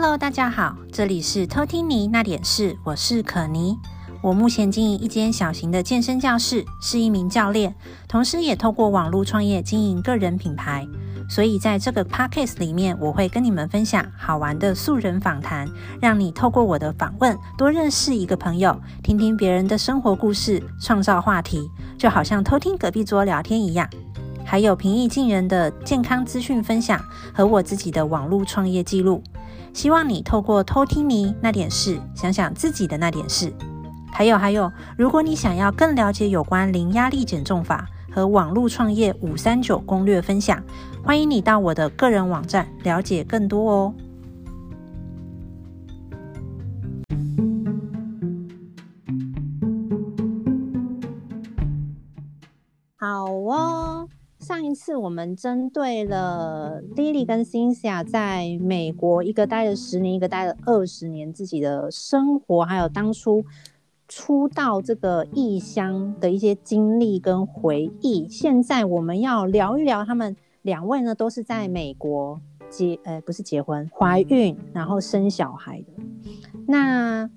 Hello，大家好，这里是偷听你那点事，我是可妮。我目前经营一间小型的健身教室，是一名教练，同时也透过网络创业经营个人品牌。所以在这个 podcast 里面，我会跟你们分享好玩的素人访谈，让你透过我的访问多认识一个朋友，听听别人的生活故事，创造话题，就好像偷听隔壁桌聊天一样。还有平易近人的健康资讯分享和我自己的网络创业记录。希望你透过偷听你那点事，想想自己的那点事。还有还有，如果你想要更了解有关零压力减重法和网络创业五三九攻略分享，欢迎你到我的个人网站了解更多哦。好哦。上一次我们针对了 Lily 跟 Cynthia 在美国，一个待了十年，一个待了二十年，自己的生活，还有当初初到这个异乡的一些经历跟回忆。现在我们要聊一聊他们两位呢，都是在美国结，呃，不是结婚，怀孕，然后生小孩的。那，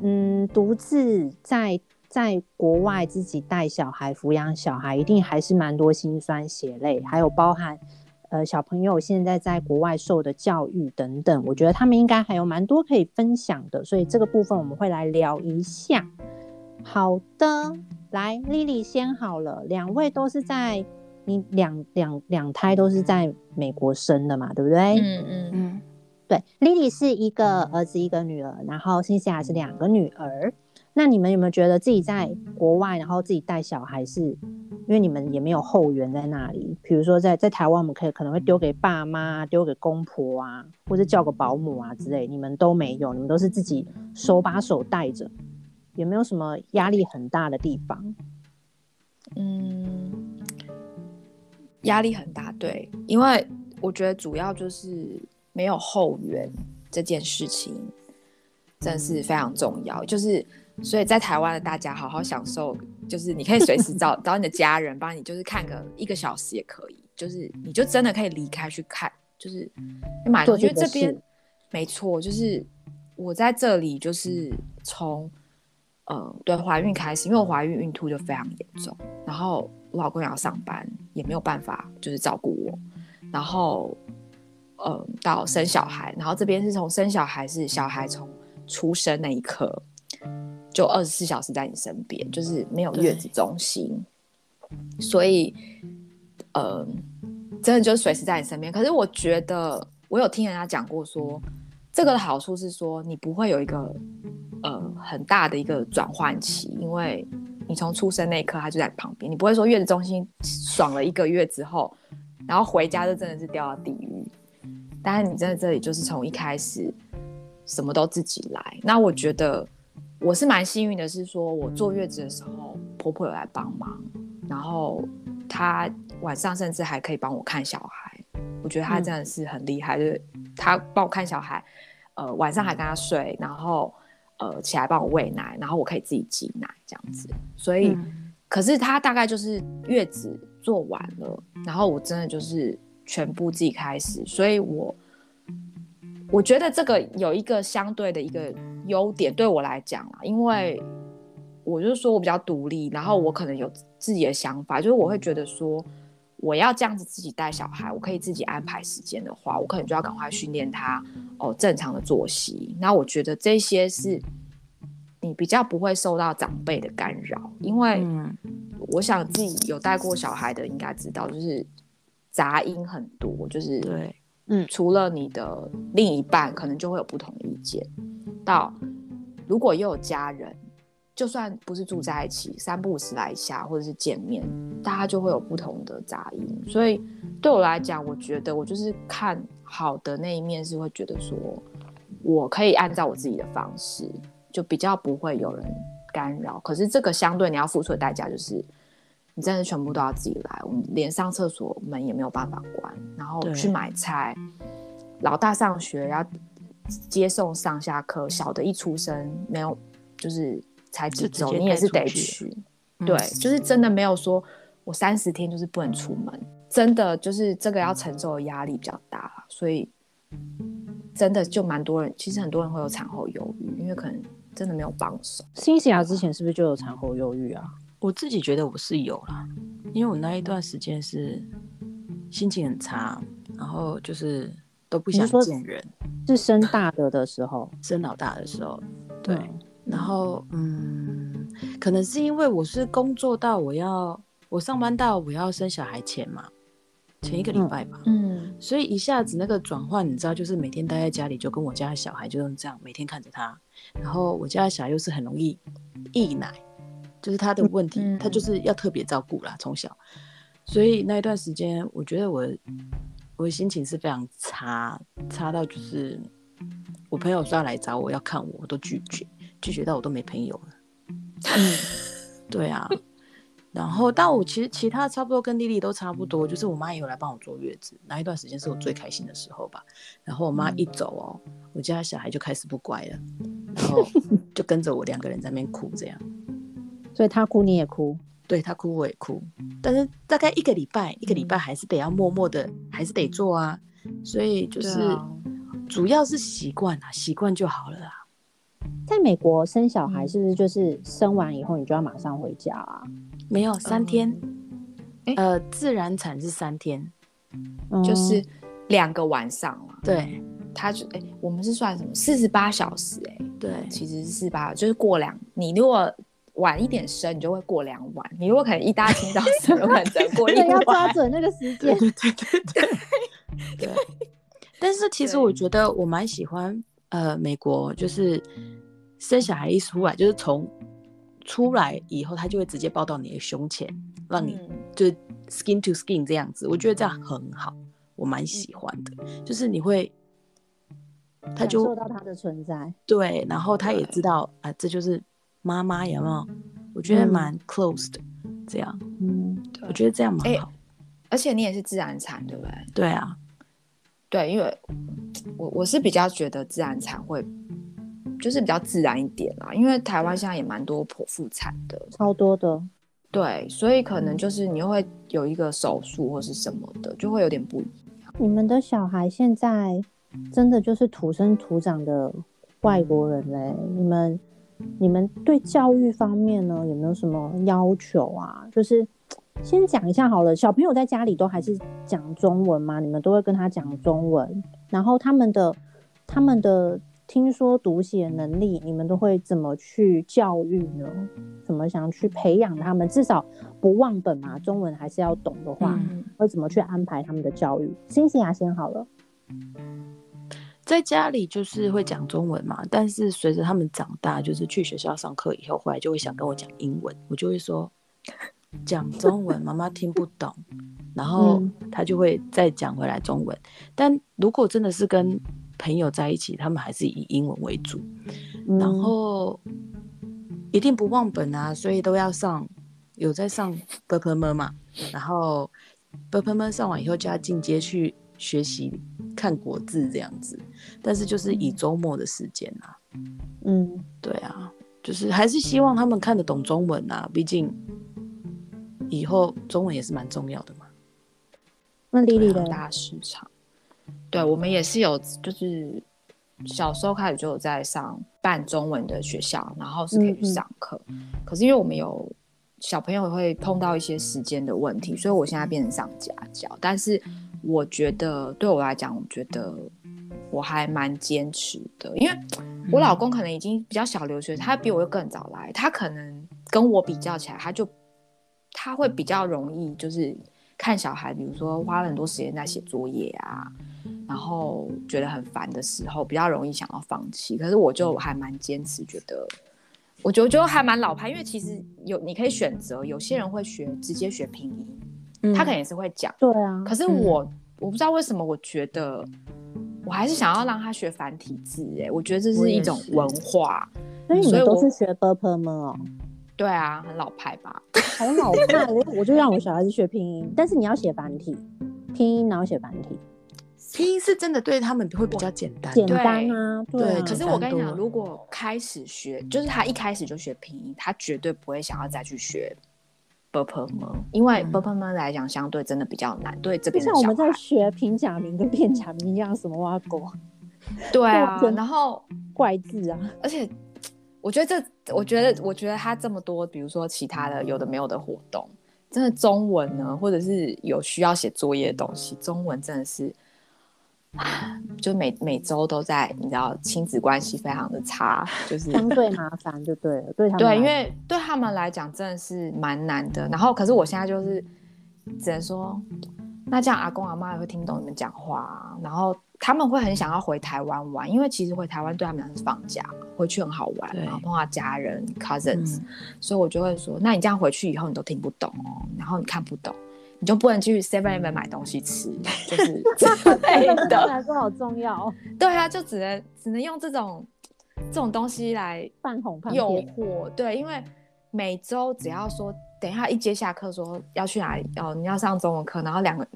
嗯，独自在。在国外自己带小孩、抚养小孩，一定还是蛮多辛酸血泪，还有包含呃小朋友现在在国外受的教育等等，我觉得他们应该还有蛮多可以分享的，所以这个部分我们会来聊一下。好的，来，Lily 先好了，两位都是在你两两两胎都是在美国生的嘛，对不对？嗯嗯嗯，对，Lily 是一个儿子一个女儿，然后 Cynthia 是两个女儿。那你们有没有觉得自己在国外，然后自己带小孩是，因为你们也没有后援在那里？比如说在在台湾，我们可以可能会丢给爸妈、丢给公婆啊，或者叫个保姆啊之类，你们都没有，你们都是自己手把手带着，有没有什么压力很大的地方？嗯，压力很大，对，因为我觉得主要就是没有后援这件事情，真的是非常重要，就是。所以在台湾的大家好好享受，就是你可以随时找找你的家人帮你，就是看个一个小时也可以，就是你就真的可以离开去看，就是。我觉得这边没错，就是我在这里就是从呃对怀孕开始，因为我怀孕孕吐就非常严重，然后我老公也要上班，也没有办法就是照顾我，然后嗯到生小孩，然后这边是从生小孩是小孩从出生那一刻。就二十四小时在你身边，就是没有月子中心，所以，呃，真的就是随时在你身边。可是我觉得，我有听人家讲过说，这个的好处是说，你不会有一个呃很大的一个转换期，因为你从出生那一刻他就在旁边，你不会说月子中心爽了一个月之后，然后回家就真的是掉到地狱。但是你在这里就是从一开始什么都自己来，那我觉得。我是蛮幸运的，是说我坐月子的时候，婆婆有来帮忙，然后她晚上甚至还可以帮我看小孩。我觉得她真的是很厉害，嗯、就是她帮我看小孩，呃，晚上还跟她睡，然后呃起来帮我喂奶，然后我可以自己挤奶这样子。所以，嗯、可是她大概就是月子做完了，然后我真的就是全部自己开始，所以我。我觉得这个有一个相对的一个优点，对我来讲啊，因为我就是说我比较独立，然后我可能有自己的想法，就是我会觉得说我要这样子自己带小孩，我可以自己安排时间的话，我可能就要赶快训练他哦正常的作息。那我觉得这些是你比较不会受到长辈的干扰，因为我想自己有带过小孩的应该知道，就是杂音很多，就是对。嗯，除了你的另一半，可能就会有不同的意见。到如果又有家人，就算不是住在一起，三不五时来下，或者是见面，大家就会有不同的杂音。所以对我来讲，我觉得我就是看好的那一面，是会觉得说，我可以按照我自己的方式，就比较不会有人干扰。可是这个相对你要付出的代价就是。你真的全部都要自己来，我们连上厕所门也没有办法关，然后去买菜，老大上学要接送上下课，小的一出生没有，就是才几周，你也是得去，对，就是真的没有说我三十天就是不能出门，真的就是这个要承受的压力比较大，所以真的就蛮多人，其实很多人会有产后忧郁，因为可能真的没有帮手。新西亚之前是不是就有产后忧郁啊？我自己觉得我是有啦，因为我那一段时间是心情很差，然后就是都不想见人。是生大的的时候，生老大的时候，对。嗯、然后嗯，可能是因为我是工作到我要我上班到我要生小孩前嘛，前一个礼拜吧，嗯，所以一下子那个转换，你知道，就是每天待在家里，就跟我家的小孩就是这样，每天看着他，然后我家的小孩又是很容易溢奶。就是他的问题，嗯、他就是要特别照顾啦，从小，所以那一段时间，我觉得我我的心情是非常差，差到就是我朋友说要来找我要看我，我都拒绝，拒绝到我都没朋友了。嗯，对啊。然后，但我其实其他差不多跟丽丽都差不多，就是我妈也有来帮我坐月子，那一段时间是我最开心的时候吧。然后我妈一走哦，我家小孩就开始不乖了，然后就跟着我两个人在那边哭，这样。所以他哭你也哭，对他哭我也哭，但是大概一个礼拜，一个礼拜还是得要默默的，还是得做啊。所以就是主要是习惯啊，习惯就好了啊。在美国生小孩是不是就是生完以后你就要马上回家啊？没有三天，呃，自然产是三天，就是两个晚上了。对，他就哎，我们是算什么四十八小时？哎，对，其实是四十八，就是过两，你如果。晚一点生，你就会过两晚。你如果可能一大清早生，可能只能过一晚。要抓准那个时间。对对对对对。但是其实我觉得我蛮喜欢呃美国，就是生小孩一出来，就是从出来以后，他就会直接抱到你的胸前，让你就 skin to skin 这样子。我觉得这样很好，我蛮喜欢的。就是你会，他就感受到他的存在。对，然后他也知道啊，这就是。妈妈有没有？我觉得蛮 close 的，这样，嗯，我觉得这样蛮好。欸，而且你也是自然产，对不对？对啊，对，因为我我是比较觉得自然产会就是比较自然一点啦，因为台湾现在也蛮多剖腹产的，超多的。对，所以可能就是你会有一个手术或是什么的，就会有点不一样。你们的小孩现在真的就是土生土长的外国人嘞，你们。你们对教育方面呢，有没有什么要求啊？就是先讲一下好了，小朋友在家里都还是讲中文吗？你们都会跟他讲中文，然后他们的他们的听说读写能力，你们都会怎么去教育呢？怎么想去培养他们，至少不忘本嘛？中文还是要懂的话，嗯、会怎么去安排他们的教育？新西亚先好了。在家里就是会讲中文嘛，但是随着他们长大，就是去学校上课以后，后来就会想跟我讲英文，我就会说讲中文，妈妈听不懂，然后他就会再讲回来中文。但如果真的是跟朋友在一起，他们还是以英文为主，然后一定不忘本啊，所以都要上，有在上 BPM 嘛，然后 BPM 上完以后就要进阶去。学习看国字这样子，但是就是以周末的时间啊，嗯，对啊，就是还是希望他们看得懂中文啊，毕竟以后中文也是蛮重要的嘛。那丽丽的大市场，对我们也是有，就是小时候开始就有在上半中文的学校，然后是可以去上课，嗯嗯，可是因为我们有小朋友会碰到一些时间的问题，所以我现在变成上家教，但是。我觉得对我来讲，我觉得我还蛮坚持的，因为我老公可能已经比较小留学，他比我又更早来，他可能跟我比较起来，他就他会比较容易就是看小孩，比如说花了很多时间在写作业啊，然后觉得很烦的时候，比较容易想要放弃。可是我就还蛮坚持，觉得我觉得就还蛮老派，因为其实有你可以选择，有些人会学直接学拼音。他肯定也是会讲对啊可是我我不知道为什么我觉得我还是想要让他学繁体字哎我觉得这是一种文化。所以你们都是学 berman 哦对啊很老派吧。很老派我我就让我小孩子学拼音。但是你要写繁体拼音然后写繁体拼音是真的对他们会比较简单简单啊对可是我跟你讲如果开始学就是他一开始就学拼音他绝对不会想要再去学 bubble？因为 bubble 来讲，相对真的比较难。对，这边像不像我们在学平假名跟变假名一样？什么挖锅？对啊，然后怪字啊。而且，我觉得这，我觉得，我觉得他这么多，比如说其他的，有的没有的活动，真的中文呢，或者是有需要写作业的东西，中文真的是。就每每周都在，你知道，亲子关系非常的差，就是相对麻烦，就对了，对他们对，因为对他们来讲真的是蛮难的。然后，可是我现在就是只能说，那这样阿公阿妈也会听懂你们讲话啊。然后他们会很想要回台湾玩，因为其实回台湾对他们来说是放假，回去很好玩，然后碰到家人 cousins，嗯。所以我就会说，那你这样回去以后你都听不懂哦，然后你看不懂。你就不能去 Seven Eleven 买东西吃，就是之 类的，来说好重要。对啊，就只能只能用这种这种东西来半哄半诱惑。对，因为每周只要说等一下一接下课说要去哪里哦，你要上中文课，然后两个，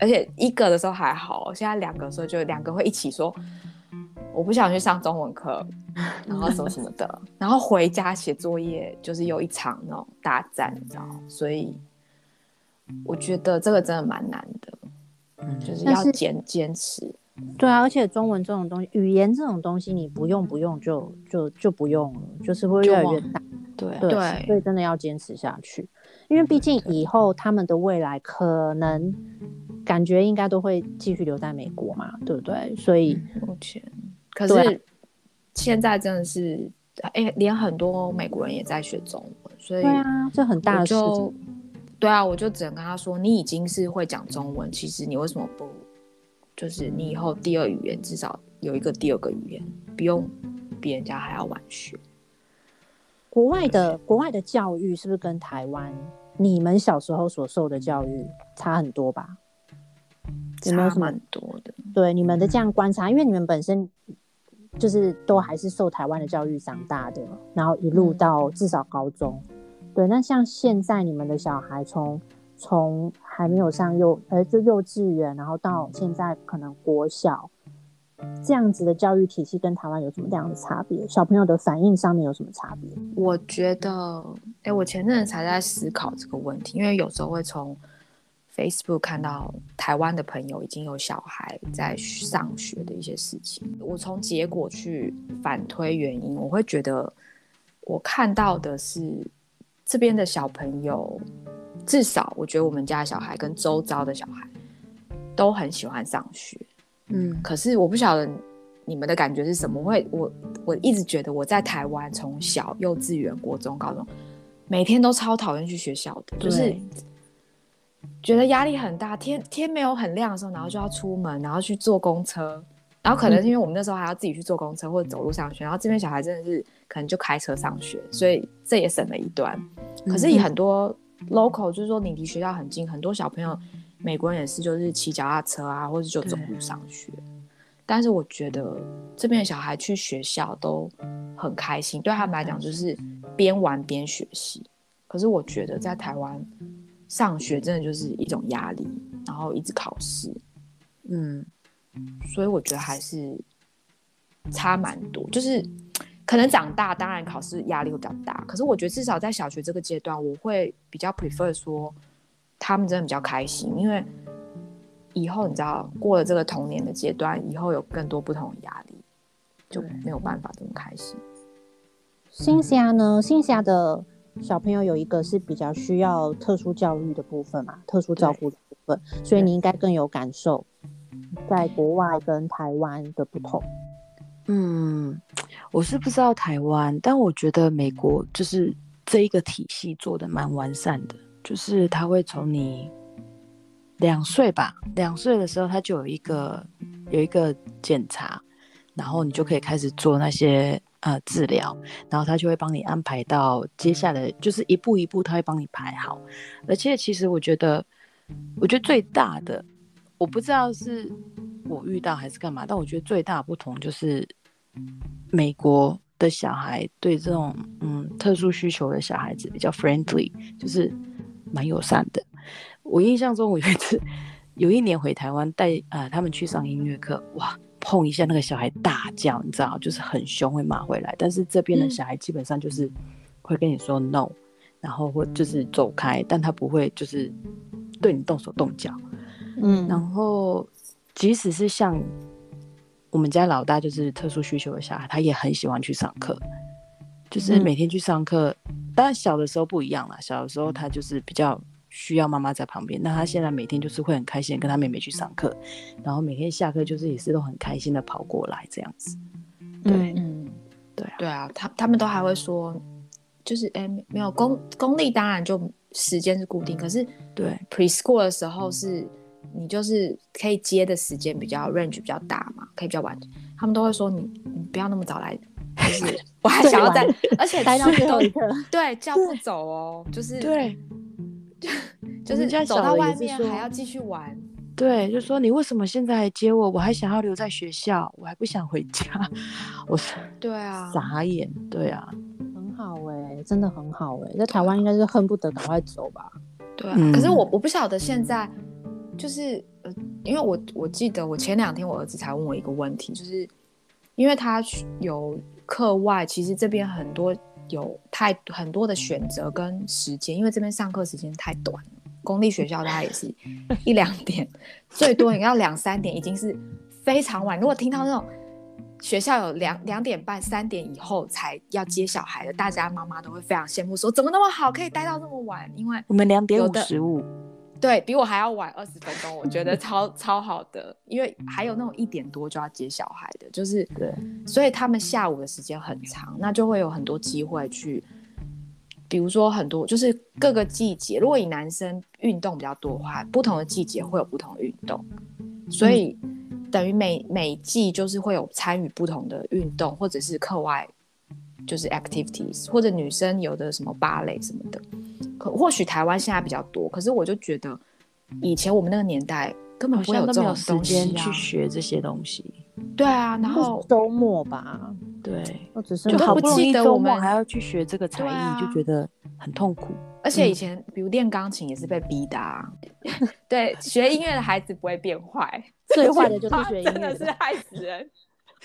而且一个的时候还好，现在两个的时候就两个会一起说，我不想去上中文课，然后什么什么的，然后回家写作业就是有一场那种大战，你知道，所以。我觉得这个真的蛮难的，嗯，就是要坚坚持。对啊，而且中文这种东西，语言这种东西，你不用不用就就就不用了，就是会越来越大。对对，所以真的要坚持下去，因为毕竟以后他们的未来可能感觉应该都会继续留在美国嘛，对不对？所以目前，可是现在真的是，哎、欸，连很多美国人也在学中文，所以对啊，这很大的事情。对啊，我就只能跟他说，你已经是会讲中文，其实你为什么不，就是你以后第二语言至少有一个第二个语言，不用比人家还要晚学。国外的国外的教育是不是跟台湾你们小时候所受的教育差很多吧？有没有什么蛮多的？对，你们的这样观察，因为你们本身就是都还是受台湾的教育长大的，然后一路到至少高中。对，那像现在你们的小孩从从还没有上幼呃就幼稚园，然后到现在可能国小这样子的教育体系，跟台湾有什么样的差别？小朋友的反应上面有什么差别？我觉得，哎，我前阵子才在思考这个问题，因为有时候会从 Facebook 看到台湾的朋友已经有小孩在上学的一些事情，我从结果去反推原因，我会觉得我看到的是。这边的小朋友，至少我觉得我们家的小孩跟周遭的小孩都很喜欢上学，嗯。可是我不晓得你们的感觉是什么？我会我我一直觉得我在台湾从小幼稚园、国中、高中，每天都超讨厌去学校的，就是觉得压力很大。天天没有很亮的时候，然后就要出门，然后去坐公车。然后可能是因为我们那时候还要自己去坐公车或者走路上学，然后这边小孩真的是可能就开车上学，所以这也省了一段。可是以很多 local 就是说你离学校很近，很多小朋友美国人也是就是骑脚踏车啊，或者就走路上学。但是我觉得这边的小孩去学校都很开心，对他们来讲就是边玩边学习。可是我觉得在台湾上学真的就是一种压力，然后一直考试，嗯。所以我觉得还是差蛮多，就是可能长大，当然考试压力会比较大。可是我觉得至少在小学这个阶段，我会比较 prefer 说他们真的比较开心，因为以后你知道过了这个童年的阶段，以后有更多不同的压力，就没有办法这么开心。新霞呢？新霞的小朋友有一个是比较需要特殊教育的部分嘛，特殊照顾的部分，所以你应该更有感受。在国外跟台湾的不同，嗯，我是不知道台湾，但我觉得美国就是这一个体系做的蛮完善的，就是他会从你两岁吧，两岁的时候他就有一个有一个检查，然后你就可以开始做那些呃治疗，然后他就会帮你安排到接下来，就是一步一步他会帮你排好，而且其实我觉得，我觉得最大的。我不知道是我遇到还是干嘛，但我觉得最大的不同就是，美国的小孩对这种嗯特殊需求的小孩子比较 friendly，就是蛮友善的。我印象中，我有一次有一年回台湾带啊、呃、他们去上音乐课，哇，碰一下那个小孩大叫，你知道，就是很凶会骂回来。但是这边的小孩基本上就是会跟你说 no，然后或就是走开，但他不会就是对你动手动脚。嗯，然后即使是像我们家老大就是特殊需求的小孩，他也很喜欢去上课，就是每天去上课。嗯、当然小的时候不一样啦，小的时候他就是比较需要妈妈在旁边。那他现在每天就是会很开心跟他妹妹去上课，然后每天下课就是也是都很开心的跑过来这样子。对，嗯，对啊，对啊，他他们都还会说，就是哎、欸，没有公公立当然就时间是固定，可是对 preschool 的时候是。你就是可以接的时间比较 range 比较大嘛，可以比较晚。他们都会说你你不要那么早来，就是 我还想要在，而且待到最后一刻，对，叫不走哦，就是对，就 就是走到外面还要继续玩。对，就说你为什么现在还接我？我还想要留在学校，我还不想回家。我说对啊，傻眼，对啊，很好哎、欸，真的很好哎、欸，在台湾应该是恨不得赶快走吧。对啊，可是我我不晓得现在。就是呃，因为我我记得我前两天我儿子才问我一个问题，就是因为他有课外，其实这边很多有太很多的选择跟时间，因为这边上课时间太短了，公立学校大概也是一两点，最多也要两三点，已经是非常晚。如果听到那种学校有两两点半、三点以后才要接小孩的，大家妈妈都会非常羡慕，说怎么那么好，可以待到这么晚？因为我们两点五十五。对，比我还要晚二十分钟，我觉得 超超好的，因为还有那种一点多就要接小孩的，就是对，所以他们下午的时间很长，那就会有很多机会去，比如说很多就是各个季节，如果以男生运动比较多的话，不同的季节会有不同的运动，所以等于每每季就是会有参与不同的运动，或者是课外就是 activities，或者女生有的什么芭蕾什么的。或许台湾现在比较多，可是我就觉得以前我们那个年代根本不会有这种、啊、时间去学这些东西。对啊，然后周末吧，对，或者是就好不容易周末还要去学这个才艺，啊、就觉得很痛苦。而且以前比如练钢琴也是被逼的啊。对，学音乐的孩子不会变坏，最坏的 就是学音乐的，真的是害死人。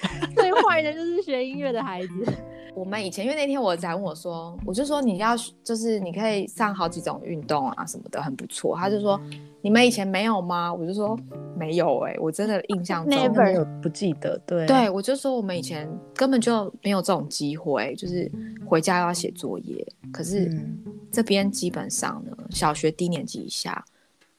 最坏的就是学音乐的孩子。我们以前，因为那天我仔问我说，我就说你要就是你可以上好几种运动啊什么的，很不错。他就说你们以前没有吗？我就说没有哎、欸，我真的印象中 never 不记得。对对，我就说我们以前根本就没有这种机会，就是回家要写作业。可是这边基本上呢，小学低年级以下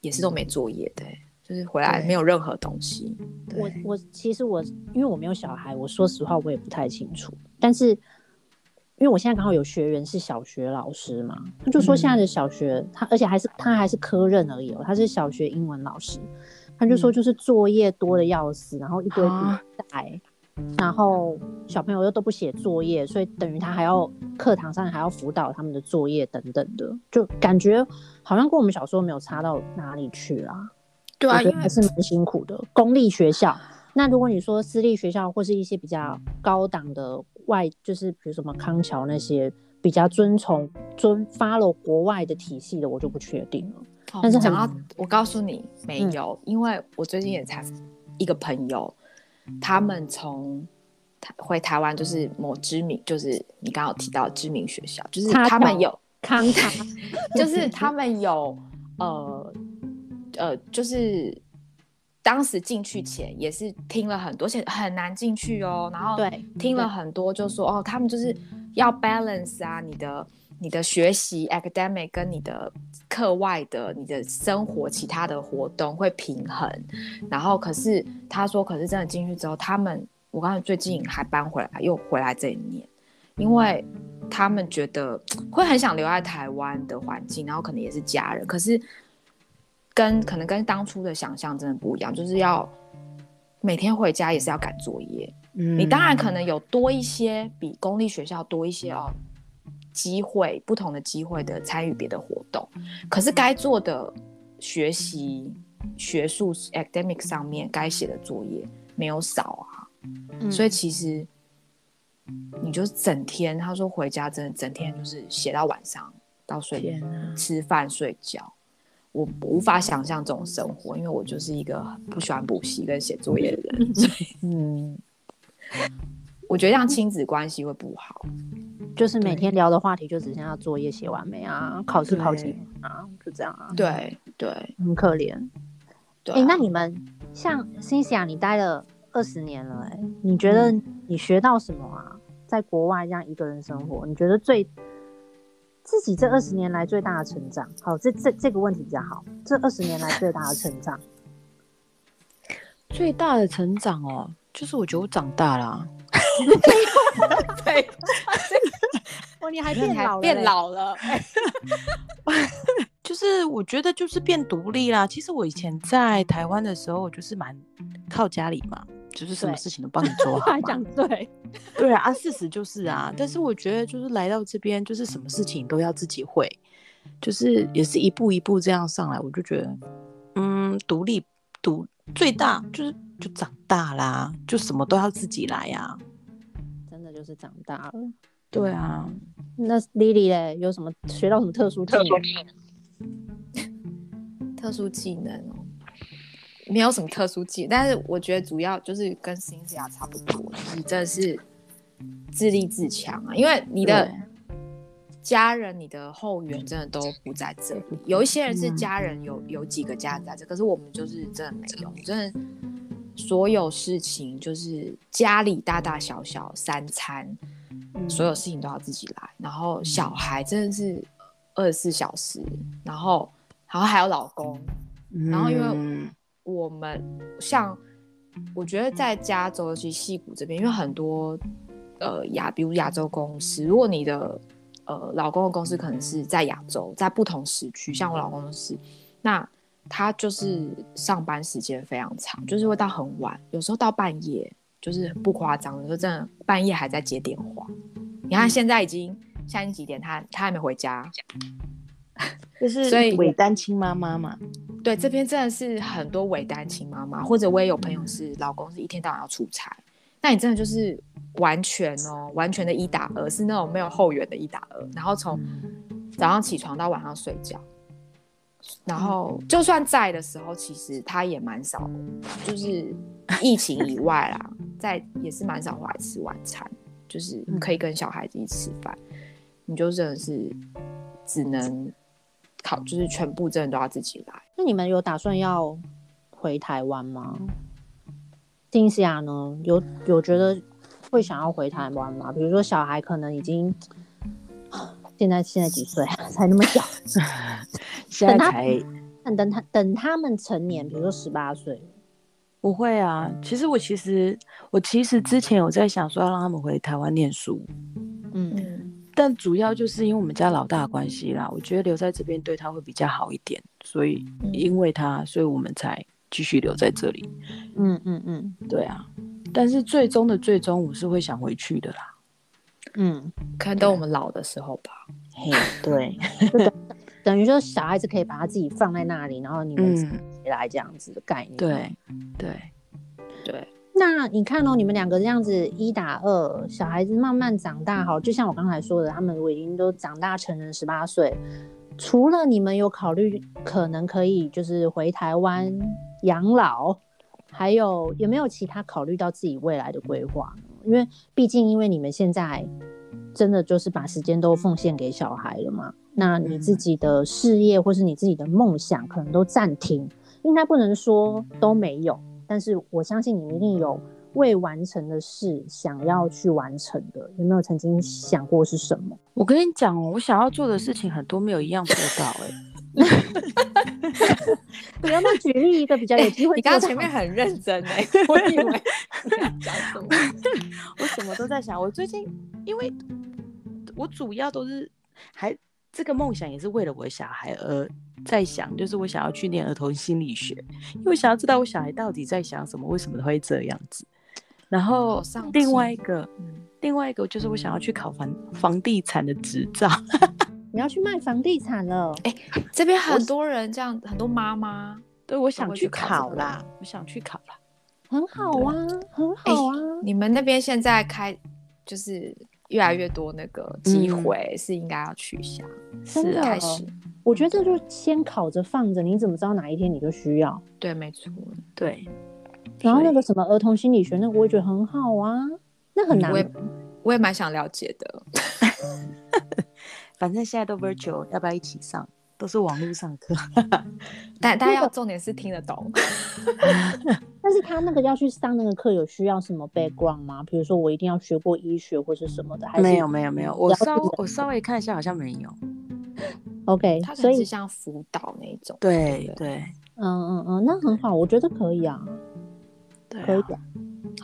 也是都没作业的、欸。就是回来没有任何东西。我我其实我因为我没有小孩，我说实话我也不太清楚。但是因为我现在刚好有学员是小学老师嘛，他就说现在的小学、嗯、他而且还是他还是科任而已哦，他是小学英文老师，他就说就是作业多的要死，然后一堆笔袋，啊、然后小朋友又都不写作业，所以等于他还要课堂上还要辅导他们的作业等等的，就感觉好像跟我们小时候没有差到哪里去啦。对啊，因为还是蛮辛苦的。公立学校，那如果你说私立学校或是一些比较高档的外，就是比如什么康桥那些比较遵从遵 follow 国外的体系的，我就不确定了。哦、但是讲到，我告诉你没有，嗯、因为我最近也才一个朋友，他们从回台湾，就是某知名，就是你刚刚提到知名学校，就是他们有康桥，就是他们有呃。呃，就是当时进去前也是听了很多，而且很难进去哦。然后对，听了很多，就说哦，他们就是要 balance 啊，你的你的学习 academic 跟你的课外的你的生活其他的活动会平衡。然后可是他说，可是真的进去之后，他们我刚才最近还搬回来，又回来这一年，因为他们觉得会很想留在台湾的环境，然后可能也是家人，可是。跟可能跟当初的想象真的不一样，就是要每天回家也是要赶作业。嗯，你当然可能有多一些比公立学校多一些哦机会，不同的机会的参与别的活动。可是该做的学习、学术 academic 上面该写的作业没有少啊。嗯，所以其实你就整天，他说回家真的整天就是写到晚上到睡，天啊，吃饭睡觉。我无法想象这种生活，因为我就是一个不喜欢补习跟写作业的人，所以嗯，我觉得这样亲子关系会不好，就是每天聊的话题就只剩下作业写完没啊，考试考几啊，就这样啊，对对，很可怜。对，哎，那你们像 Cynthia，你待了二二十年了，哎，你觉得你学到什么啊？在国外这样一个人生活，你觉得最自己这二十年来最大的成长？好，这这这个问题比较好。这二十年来最大的成长，最大的成长哦，就是我觉得我长大了啊。对，哦，你还变老了，变老了。就是我觉得就是变独立啦。其实我以前在台湾的时候，就是蛮靠家里嘛，就是什么事情都帮你做好。讲对，对啊，事实就是啊。但是我觉得就是来到这边，就是什么事情都要自己会，就是也是一步一步这样上来。我就觉得，嗯，独立独最大就是就长大啦，就什么都要自己来呀、啊。真的就是长大了。对啊。那 Lily 嘞，有什么学到什么特殊技能？特殊技能哦，没有什么特殊技能，但是我觉得主要就是跟 Cynthia 差不多，你真的是自立自强啊，因为你的家人、你的后援真的都不在这里。有一些人是家人有有几个家人在这，可是我们就是真的没有，真的所有事情就是家里大大小小三餐，所有事情都要自己来，然后小孩真的是。二十四小时，然后，然后还有老公，嗯、然后因为我们像，我觉得在加州尤其矽谷这边，因为很多呃亚，比如亚洲公司，如果你的呃老公的公司可能是在亚洲，在不同时区，像我老公是，那他就是上班时间非常长，就是会到很晚，有时候到半夜，就是不夸张的，就真的半夜还在接电话。你看现在已经。现在几点？他他还没回家，就是所以伪单亲妈妈嘛。对，这边真的是很多伪单亲妈妈，或者我也有朋友是老公是一天到晚要出差，那你真的就是完全哦，完全的一打二，是那种没有后援的一打二，然后从早上起床到晚上睡觉，然后就算在的时候，其实他也蛮少，就是疫情以外啦，在也是蛮少回来吃晚餐，就是可以跟小孩子一起吃饭。你就真的是只能考，就是全部真的都要自己来。那你们有打算要回台湾吗？丁西亚呢？有有觉得会想要回台湾吗？比如说小孩可能已经现在现在几岁？才那么小，现在才等他等他等他们成年，比如说十八岁，不会啊。其实我其实我其实之前有在想说要让他们回台湾念书，嗯。但主要就是因为我们家老大的关系啦，我觉得留在这边对他会比较好一点，所以因为他，所以我们才继续留在这里。嗯嗯嗯，对啊。但是最终的最终，我是会想回去的啦。嗯，可能等我们老的时候吧。嘿，对，等于说小孩子可以把他自己放在那里，然后你们回来这样子的概念。对，对，对。那你看哦，你们两个这样子一打二，小孩子慢慢长大，好，就像我刚才说的，他们已经都长大成人十八岁。除了你们有考虑可能可以就是回台湾养老，还有有没有其他考虑到自己未来的规划？因为毕竟因为你们现在真的就是把时间都奉献给小孩了嘛，那你自己的事业或是你自己的梦想可能都暂停，应该不能说都没有。但是我相信你们一定有未完成的事想要去完成的，有没有曾经想过是什么？我跟你讲哦，我想要做的事情很多，没有一样做到哎、欸。你要不要举例一个比较有机会？你刚刚前面很认真哎、欸，我以为你要讲什么？我什么都在想。我最近因为我主要都是还这个梦想也是为了我的小孩而。在想，就是我想要去念儿童心理学，因为我想要知道我小孩到底在想什么，为什么会这样子。然后另外一个，另外一个就是我想要去考房房地产的执照。你要去卖房地产了？哎、欸，这边很多人这样，很多妈妈，对，我想去考啦，我想去考啦，很好啊，很好啊。欸、你们那边现在开就是。越来越多那个机会是应该要取消，嗯、是开始。我觉得这就先考着放着，你怎么知道哪一天你就需要？对，没错，对。然后那个什么儿童心理学，那个我也觉得很好啊，那很难。我也我也蛮想了解的。反正现在都 virtual，要不要一起上？都是网络上课。但大家要重点是听得懂。但是他那个要去上那个课，有需要什么 background 吗？比如说我一定要学过医学或是什么的？还是没有没有没有，我稍我稍微看一下，好像没有。OK，所以是像辅导那种。对对，嗯嗯嗯，那很好，我觉得可以啊，对，可以。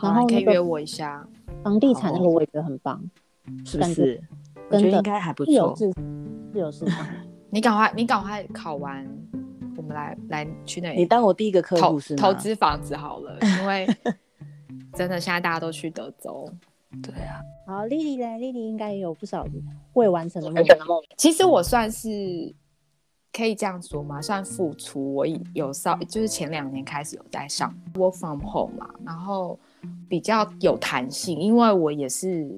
然后可以约我一下。房地产那个我也觉得很棒，是不是？我觉得应该还不错，是有市场。你赶快，你赶快考完，我们来来去那里。你当我第一个客户是吗？投资房子好了，因为 真的现在大家都去德州。对啊。好，莉莉嘞，莉莉应该也有不少未完成的梦。其实我算是可以这样说嘛，算付出。我有稍就是前两年开始有在上 work from home 嘛，然后比较有弹性，因为我也是。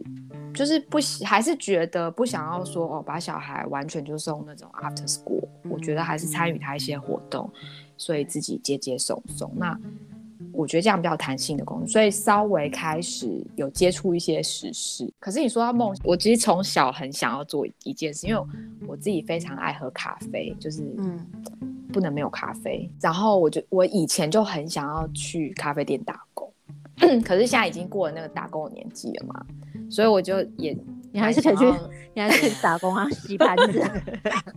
就是不还是觉得不想要说哦，把小孩完全就送那种 after school，我觉得还是参与他一些活动，所以自己接接送送。那我觉得这样比较弹性的工作，所以稍微开始有接触一些实事。可是你说到梦，我其实从小很想要做一件事，因为我自己非常爱喝咖啡，就是嗯，不能没有咖啡。然后我就我以前就很想要去咖啡店打工，可是现在已经过了那个打工的年纪了嘛。所以我就也，你还是可以去，你还是打工啊，洗盘子。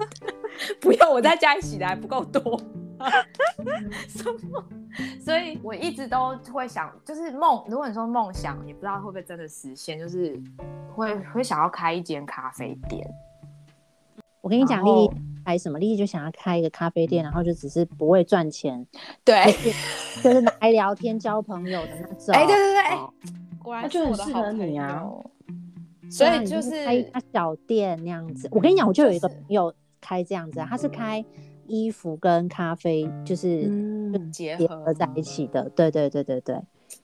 不用，我在家里洗的还不够多。什么？所以我一直都会想，就是梦。如果你说梦想，也不知道会不会真的实现，就是会会想要开一间咖啡店。我跟你讲，丽丽开什么？丽丽就想要开一个咖啡店，然后就只是不会赚钱，对，就是拿来聊天、交朋友的那种。哎，对对对。果然就很适合你啊，所以就是开一家小店那样子。我跟你讲，我就有一个朋友开这样子，他是开衣服跟咖啡，就是结合在一起的。对对对对对。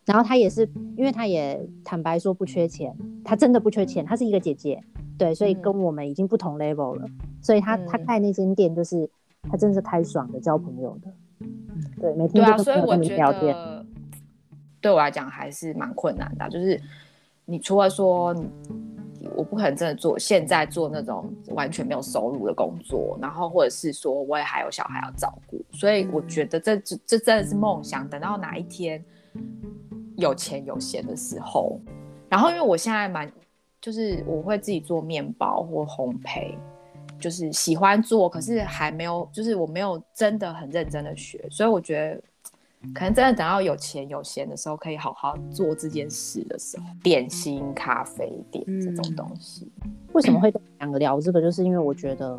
然后他也是，因为他也坦白说不缺钱，他真的不缺钱。他是一个姐姐，对，所以跟我们已经不同 level 了。所以他他开那间店，就是他真的是开爽的，交朋友的。对，每天都跟朋友聊天。对我来讲还是蛮困难的，就是你除了说，我不可能真的做现在做那种完全没有收入的工作，然后或者是说我也还有小孩要照顾，所以我觉得这这这真的是梦想。等到哪一天有钱有闲的时候，然后因为我现在蛮就是我会自己做面包或烘焙，就是喜欢做，可是还没有就是我没有真的很认真的学，所以我觉得。可能真的等到有钱有闲的时候，可以好好做这件事的时候，点心咖啡店这种东西。嗯、为什么会两个聊这个？就是因为我觉得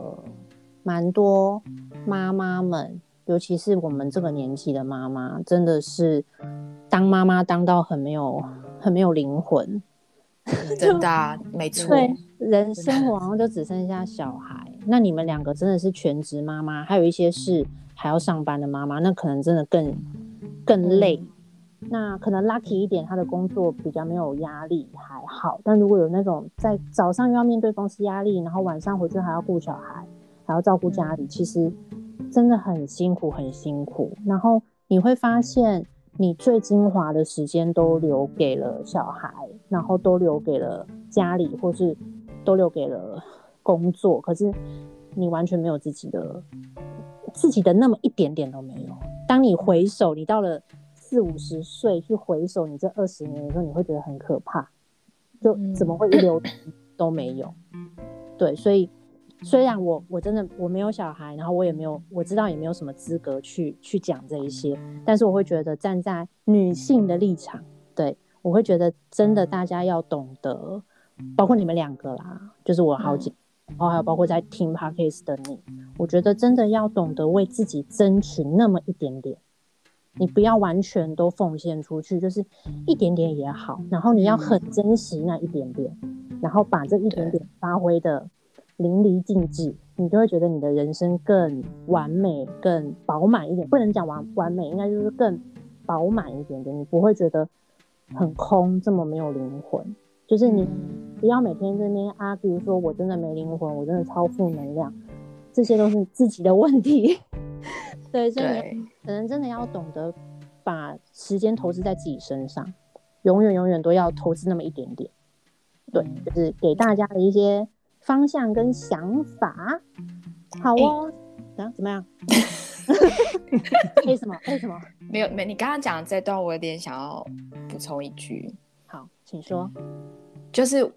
蛮多妈妈们，尤其是我们这个年纪的妈妈，真的是当妈妈当到很没有、很没有灵魂，真的、啊、没错。对，人生活好像就只剩下小孩。那你们两个真的是全职妈妈，还有一些是还要上班的妈妈，那可能真的更。更累，那可能 lucky 一点，他的工作比较没有压力，还好。但如果有那种在早上又要面对公司压力，然后晚上回去还要顾小孩，还要照顾家里，其实真的很辛苦，很辛苦。然后你会发现，你最精华的时间都留给了小孩，然后都留给了家里，或是都留给了工作，可是你完全没有自己的，自己的那么一点点都没有。当你回首，你到了四五十岁去回首你这二十年的时候，你会觉得很可怕，就怎么会一流都没有？对，所以虽然我我真的我没有小孩，然后我也没有我知道也没有什么资格去去讲这一些，但是我会觉得站在女性的立场，对，我会觉得真的大家要懂得，包括你们两个啦，就是我好几。然后还有包括在听 Podcast 的你，我觉得真的要懂得为自己争取那么一点点，你不要完全都奉献出去，就是一点点也好。然后你要很珍惜那一点点，然后把这一点点发挥的淋漓尽致，你就会觉得你的人生更完美、更饱满一点。不能讲完完美，应该就是更饱满一点点。你不会觉得很空，这么没有灵魂。就是你不要每天在那边啊，比如说我真的没灵魂，我真的超负能量，这些都是自己的问题。对，所以你可能真的要懂得把时间投资在自己身上，永远永远都要投资那么一点点。对，就是给大家的一些方向跟想法。好哦，啊，怎么样？为什么？为什么？没有没，你刚刚讲的这段，我有点想要补充一句。好，请说。就是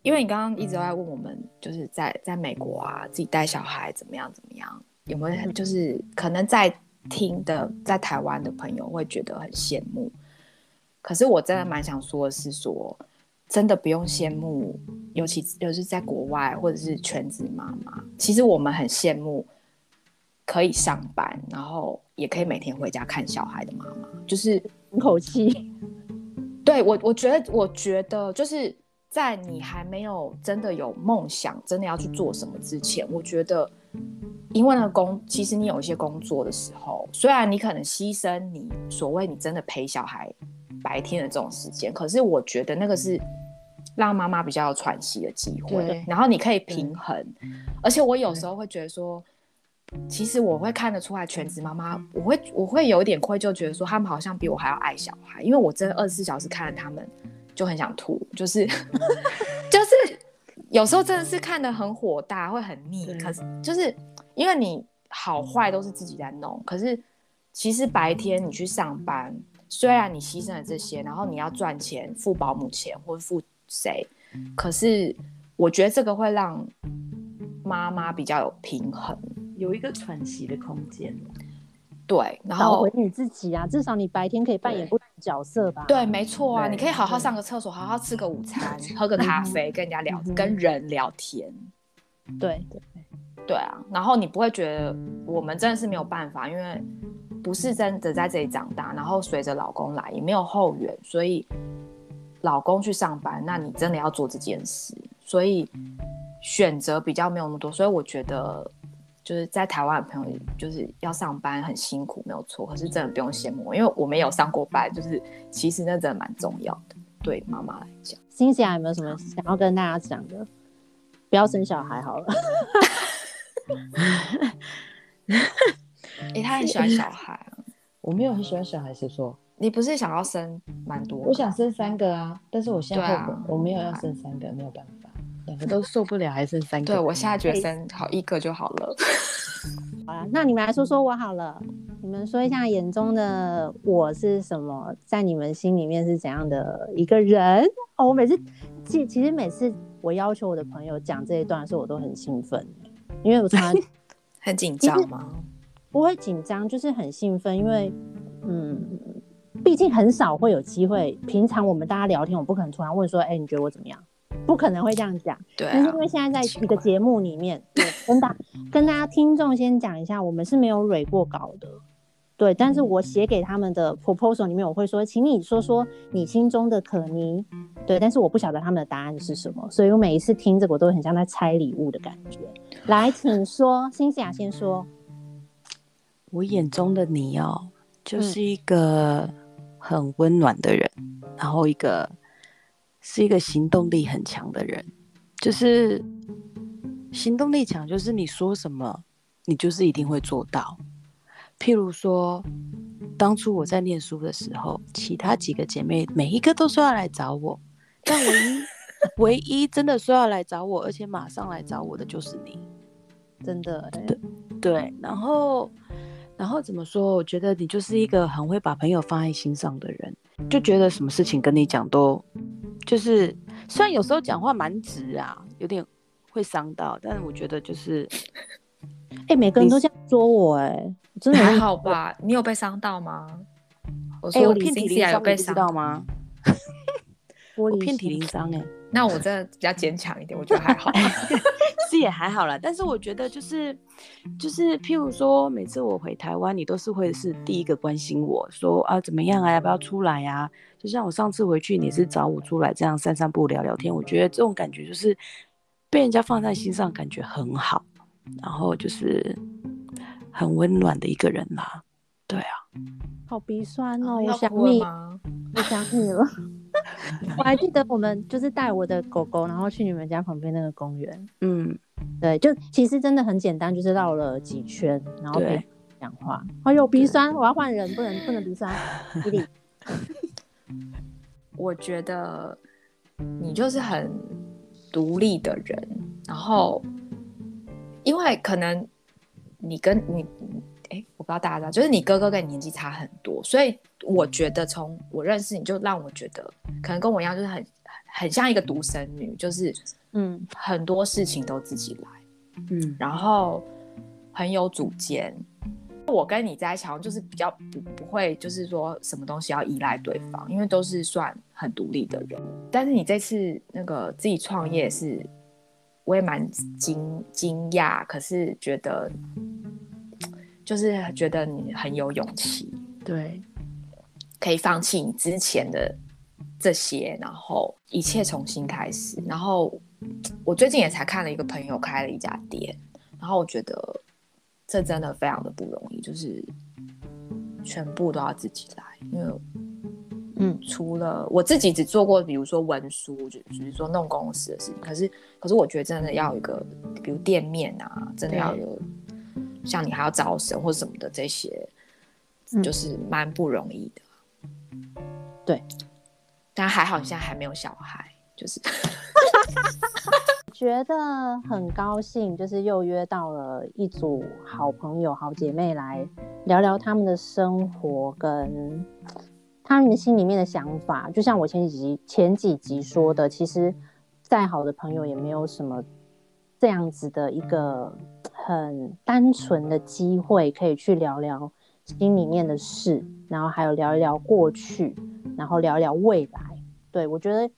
因为你刚刚一直都在问我们，就是在在美国啊，自己带小孩怎么样怎么样，有没有？就是可能在听的在台湾的朋友会觉得很羡慕。可是我真的蛮想说的是说，真的不用羡慕，尤其尤其是在国外或者是全职妈妈，其实我们很羡慕可以上班，然后也可以每天回家看小孩的妈妈，就是一口气。对我，我觉得，我觉得就是在你还没有真的有梦想，真的要去做什么之前，我觉得，因为那个工，其实你有一些工作的时候，虽然你可能牺牲你所谓你真的陪小孩白天的这种时间，可是我觉得那个是让妈妈比较有喘息的机会，然后你可以平衡，而且我有时候会觉得说。其实我会看得出来，全职妈妈，我会我会有一点愧疚，觉得说他们好像比我还要爱小孩，因为我真的二十四小时看着他们，就很想吐，就是 就是有时候真的是看得很火大，会很腻。可是就是因为你好坏都是自己在弄，可是其实白天你去上班，虽然你牺牲了这些，然后你要赚钱付保姆钱或者付谁，可是我觉得这个会让妈妈比较有平衡。有一个喘息的空间，对，然后回你自己啊，至少你白天可以扮演不同角色吧？对，没错啊，你可以好好上个厕所，好好吃个午餐，喝个咖啡，跟人家聊，跟人聊天。对对对啊，然后你不会觉得我们真的是没有办法，因为不是真的在这里长大，然后随着老公来也没有后援，所以老公去上班，那你真的要做这件事，所以选择比较没有那么多，所以我觉得。就是在台湾的朋友，就是要上班很辛苦，没有错。可是真的不用羡慕，因为我没有上过班，就是其实那真的蛮重要的，对妈妈来讲。Cynthia 有没有什么想要跟大家讲的？不要生小孩好了。哎、欸，他很喜欢小孩啊。我没有很喜欢小孩，是说你不是想要生蛮多？我想生三个啊，但是我现在后悔，我没有要生三个，没有办法。两个都受不了，还剩三个。对，我现在觉得生好一个就好了。好了，那你们来说说我好了。你们说一下眼中的我是什么，在你们心里面是怎样的一个人？哦，我每次其其实每次我要求我的朋友讲这一段的时候，我都很兴奋，因为我常常 很紧张吗？不会紧张，就是很兴奋，因为嗯，毕竟很少会有机会。平常我们大家聊天，我不可能突然问说：“哎、欸，你觉得我怎么样？”不可能会这样讲，对、啊，但是因为现在在一个节目里面，对，跟大跟大家听众先讲一下，我们是没有蕊过稿的，对，但是我写给他们的 proposal 里面，我会说，请你说说你心中的可妮，对，但是我不晓得他们的答案是什么，所以我每一次听这个，我都很像在拆礼物的感觉。来，请说，Cynthia 先说，我眼中的你哦，就是一个很温暖的人，嗯、然后一个。是一个行动力很强的人，就是行动力强，就是你说什么，你就是一定会做到。譬如说，当初我在念书的时候，其他几个姐妹每一个都说要来找我，但唯一 唯一真的说要来找我，而且马上来找我的就是你，真的，对对。然后，然后怎么说？我觉得你就是一个很会把朋友放在心上的人，就觉得什么事情跟你讲都。就是虽然有时候讲话蛮直啊，有点会伤到，但是我觉得就是，哎、欸，每个人都这样说我、欸，哎，真的还好吧？你有被伤到吗？我说我遍体鳞伤，有被伤到吗？我遍体鳞伤，哎，那我真的比较坚强一点，我觉得还好。是也还好啦，但是我觉得就是就是，譬如说，每次我回台湾，你都是会是第一个关心我说啊怎么样啊，要不要出来呀、啊？就像我上次回去，你是找我出来这样散散步聊聊天，我觉得这种感觉就是被人家放在心上，感觉很好，然后就是很温暖的一个人啦。对啊，好鼻酸哦，我想你，我想你了。我还记得我们就是带我的狗狗，然后去你们家旁边那个公园。嗯，对，就其实真的很简单，就是绕了几圈，然后讲话。哎呦，鼻酸，我要换人，不能不能鼻酸。我觉得你就是很独立的人，然后因为可能你跟你哎、欸，我不知道大家知道，就是你哥哥跟你年纪差很多，所以我觉得从我认识你就让我觉得，可能跟我一样，就是很很像一个独生女，就是嗯，很多事情都自己来，嗯，然后很有主见。我跟你在一起，好像就是比较不不会，就是说什么东西要依赖对方，因为都是算很独立的人。但是你这次那个自己创业是，我也蛮惊惊讶，可是觉得就是觉得你很有勇气，对，可以放弃你之前的这些，然后一切重新开始。然后我最近也才看了一个朋友开了一家店，然后我觉得。这真的非常的不容易，就是全部都要自己来，因为，嗯，除了我自己只做过，比如说文书，就比如说弄公司的事情，可是，可是我觉得真的要有一个，比如店面啊，真的要有，像你还要招生或什么的这些，就是蛮不容易的。对，但还好你现在还没有小孩，就是。觉得很高兴，就是又约到了一组好朋友、好姐妹来聊聊他们的生活跟他们心里面的想法。就像我前几集前几集说的，其实再好的朋友也没有什么这样子的一个很单纯的机会，可以去聊聊心里面的事，然后还有聊一聊过去，然后聊一聊未来。对，我觉得。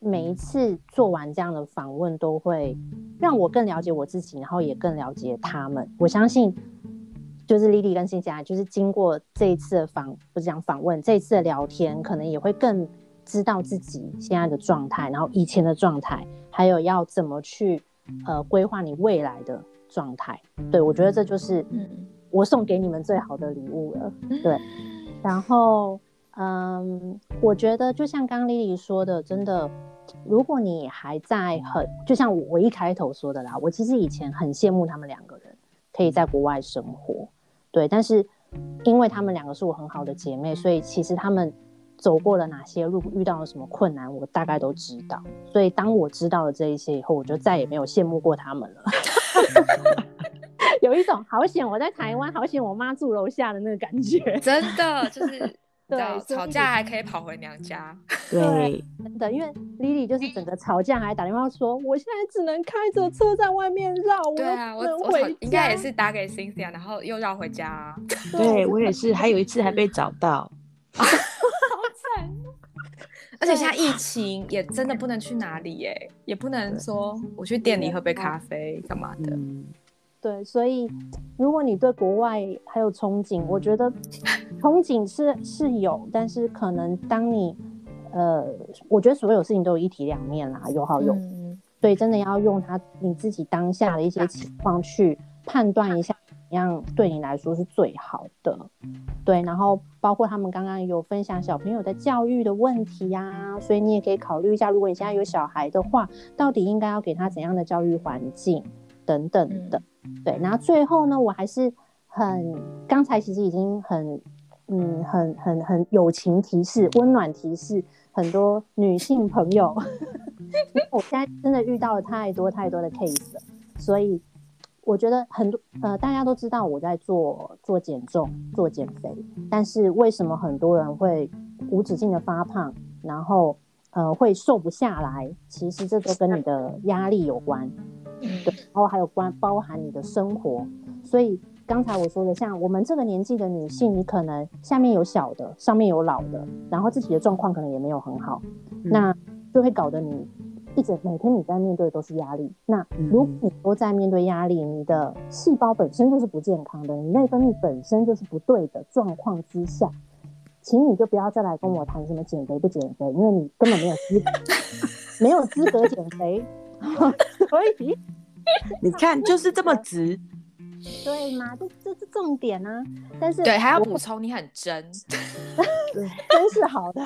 每一次做完这样的访问，都会让我更了解我自己，然后也更了解他们。我相信，就是 Lily 跟新佳就是经过这一次的访，不是讲访问，这一次的聊天，可能也会更知道自己现在的状态，然后以前的状态，还有要怎么去呃规划你未来的状态。对，我觉得这就是我送给你们最好的礼物了。对，然后嗯，我觉得就像刚刚 Lily 说的，真的。如果你还在很，就像我一开头说的啦，我其实以前很羡慕他们两个人可以在国外生活，对，但是因为他们两个是我很好的姐妹，所以其实他们走过了哪些路，遇到了什么困难，我大概都知道。所以当我知道了这一些以后，我就再也没有羡慕过他们了。有一种好险我在台湾，好险我妈住楼下的那个感觉，真的就是。对，吵架还可以跑回娘家。对，真的，因为 Lily 就是整个吵架还打电话说，我现在只能开着车在外面绕。对啊，我我应该也是打给 Cynthia，然后又绕回家啊。对，我也是，还有一次还被找到。而且现在疫情也真的不能去哪里耶，也不能说我去店里喝杯咖啡干嘛的。对，所以如果你对国外还有憧憬，我觉得 憧憬是是有，但是可能当你呃，我觉得所有事情都有一体两面啦，有好有，嗯、所以真的要用它你自己当下的一些情况去判断一下，怎样对你来说是最好的。对，然后包括他们刚刚有分享小朋友的教育的问题呀、啊，所以你也可以考虑一下，如果你现在有小孩的话，到底应该要给他怎样的教育环境等等的。嗯对，然后最后呢，我还是很刚才其实已经很嗯很很很友情提示、温暖提示很多女性朋友，因为我现在真的遇到了太多太多的 case 了，所以我觉得很多呃大家都知道我在做做减重、做减肥，但是为什么很多人会无止境的发胖，然后呃会瘦不下来？其实这都跟你的压力有关。对，然后还有关包含你的生活，所以刚才我说的，像我们这个年纪的女性，你可能下面有小的，上面有老的，然后自己的状况可能也没有很好，嗯、那就会搞得你一直每天你在面对的都是压力。那如果你都在面对压力，你的细胞本身就是不健康的，你内分泌本身就是不对的状况之下，请你就不要再来跟我谈什么减肥不减肥，因为你根本没有资格 没有资格减肥。所以你看，就是这么直，对吗？这这是重点啊！但是对，还要补充，你很真，对，真是好的。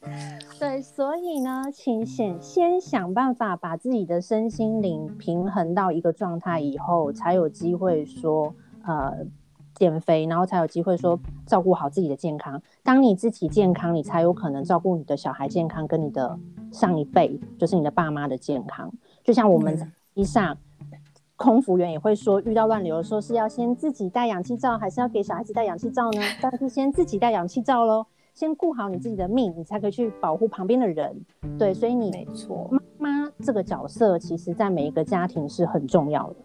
对，所以呢，请先先想办法把自己的身心灵平衡到一个状态以后，才有机会说呃减肥，然后才有机会说照顾好自己的健康。当你自己健康，你才有可能照顾你的小孩健康，跟你的上一辈，就是你的爸妈的健康。就像我们实际上，空服员也会说，遇到乱流的时候是要先自己带氧气罩，还是要给小孩子带氧气罩呢？当然是先自己带氧气罩喽，先顾好你自己的命，你才可以去保护旁边的人。对，所以你没错，妈妈这个角色其实在每一个家庭是很重要的。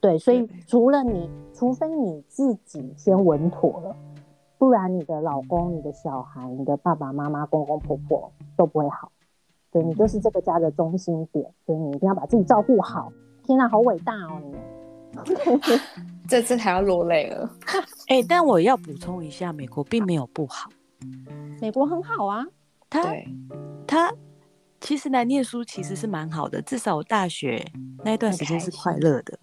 对，所以除了你，除非你自己先稳妥了，不然你的老公、你的小孩、你的爸爸妈妈、公公婆婆都不会好。对，你就是这个家的中心点，所以你一定要把自己照顾好。天哪，好伟大哦你！这次还要落泪了。哎、欸，但我要补充一下，美国并没有不好，美国很好啊。他他其实来念书其实是蛮好的，至少我大学那一段时间是快乐的。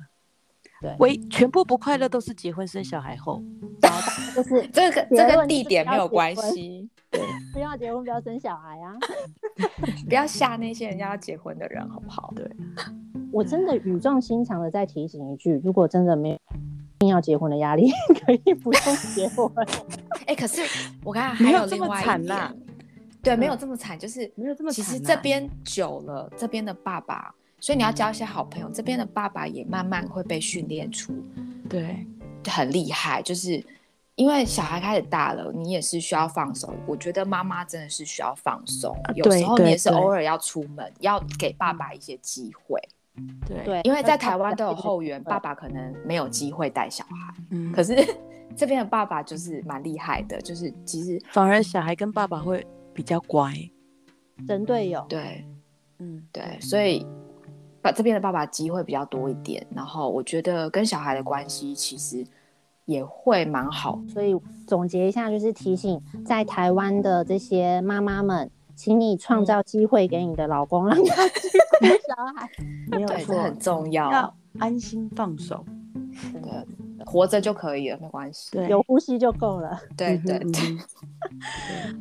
对，唯全部不快乐都是结婚生小孩后，就是这个这个地点没有关系。对，不要结婚，不要生小孩啊！不要吓那些人家要结婚的人，好不好？对。我真的语重心长的再提醒一句：如果真的没有一定要结婚的压力，可以不用结婚。哎、欸，可是我刚刚还有另外一点，对，没有这么惨，就是没有这么惨。其实这边久了，这边的爸爸，所以你要交一些好朋友。这边的爸爸也慢慢会被训练出，对，很厉害。就是因为小孩开始大了，你也是需要放手。我觉得妈妈真的是需要放松，有时候你也是偶尔要出门，要给爸爸一些机会。对，因为在台湾都有后援，爸爸可能没有机会带小孩，嗯，可是 这边的爸爸就是蛮厉害的，就是其实反而小孩跟爸爸会比较乖，真队友，对，嗯，对，所以把这边的爸爸机会比较多一点，然后我觉得跟小孩的关系其实也会蛮好，所以总结一下就是提醒在台湾的这些妈妈们。请你创造机会给你的老公，让他去 顾小孩，没有错，很重要，要安心放手，对，活着就可以了，没关系，对，有呼吸就够了，对对对。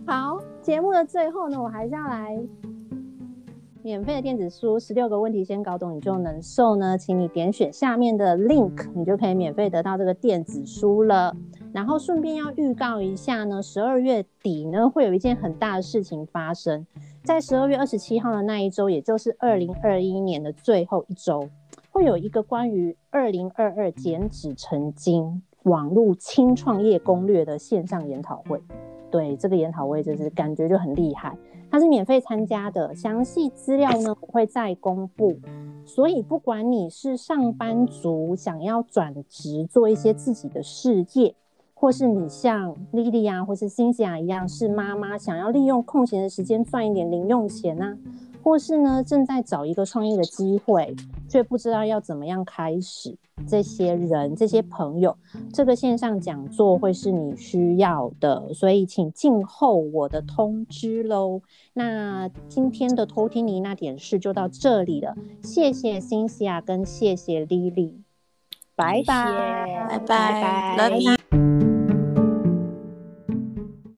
好，节目的最后呢，我还是要来免费的电子书，十六个问题先搞懂你就能瘦呢，请你点选下面的 link，你就可以免费得到这个电子书了。然后顺便要预告一下呢，十二月底呢会有一件很大的事情发生，在十二月二十七号的那一周，也就是二零二一年的最后一周，会有一个关于二零二二减脂成金网络轻创业攻略的线上研讨会。对，这个研讨会就是感觉就很厉害，它是免费参加的，详细资料呢我会再公布。所以不管你是上班族，想要转职做一些自己的事业。或是你像 Lily 啊，或是 Cynthia 一样，是妈妈想要利用空闲的时间赚一点零用钱啊，或是呢正在找一个创业的机会，却不知道要怎么样开始。这些人、这些朋友，这个线上讲座会是你需要的，所以请静候我的通知喽。那今天的偷听妮那点事就到这里了，谢谢 Cynthia 跟谢谢莉莉，拜拜拜拜，拜拜。